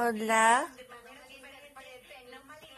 Hola.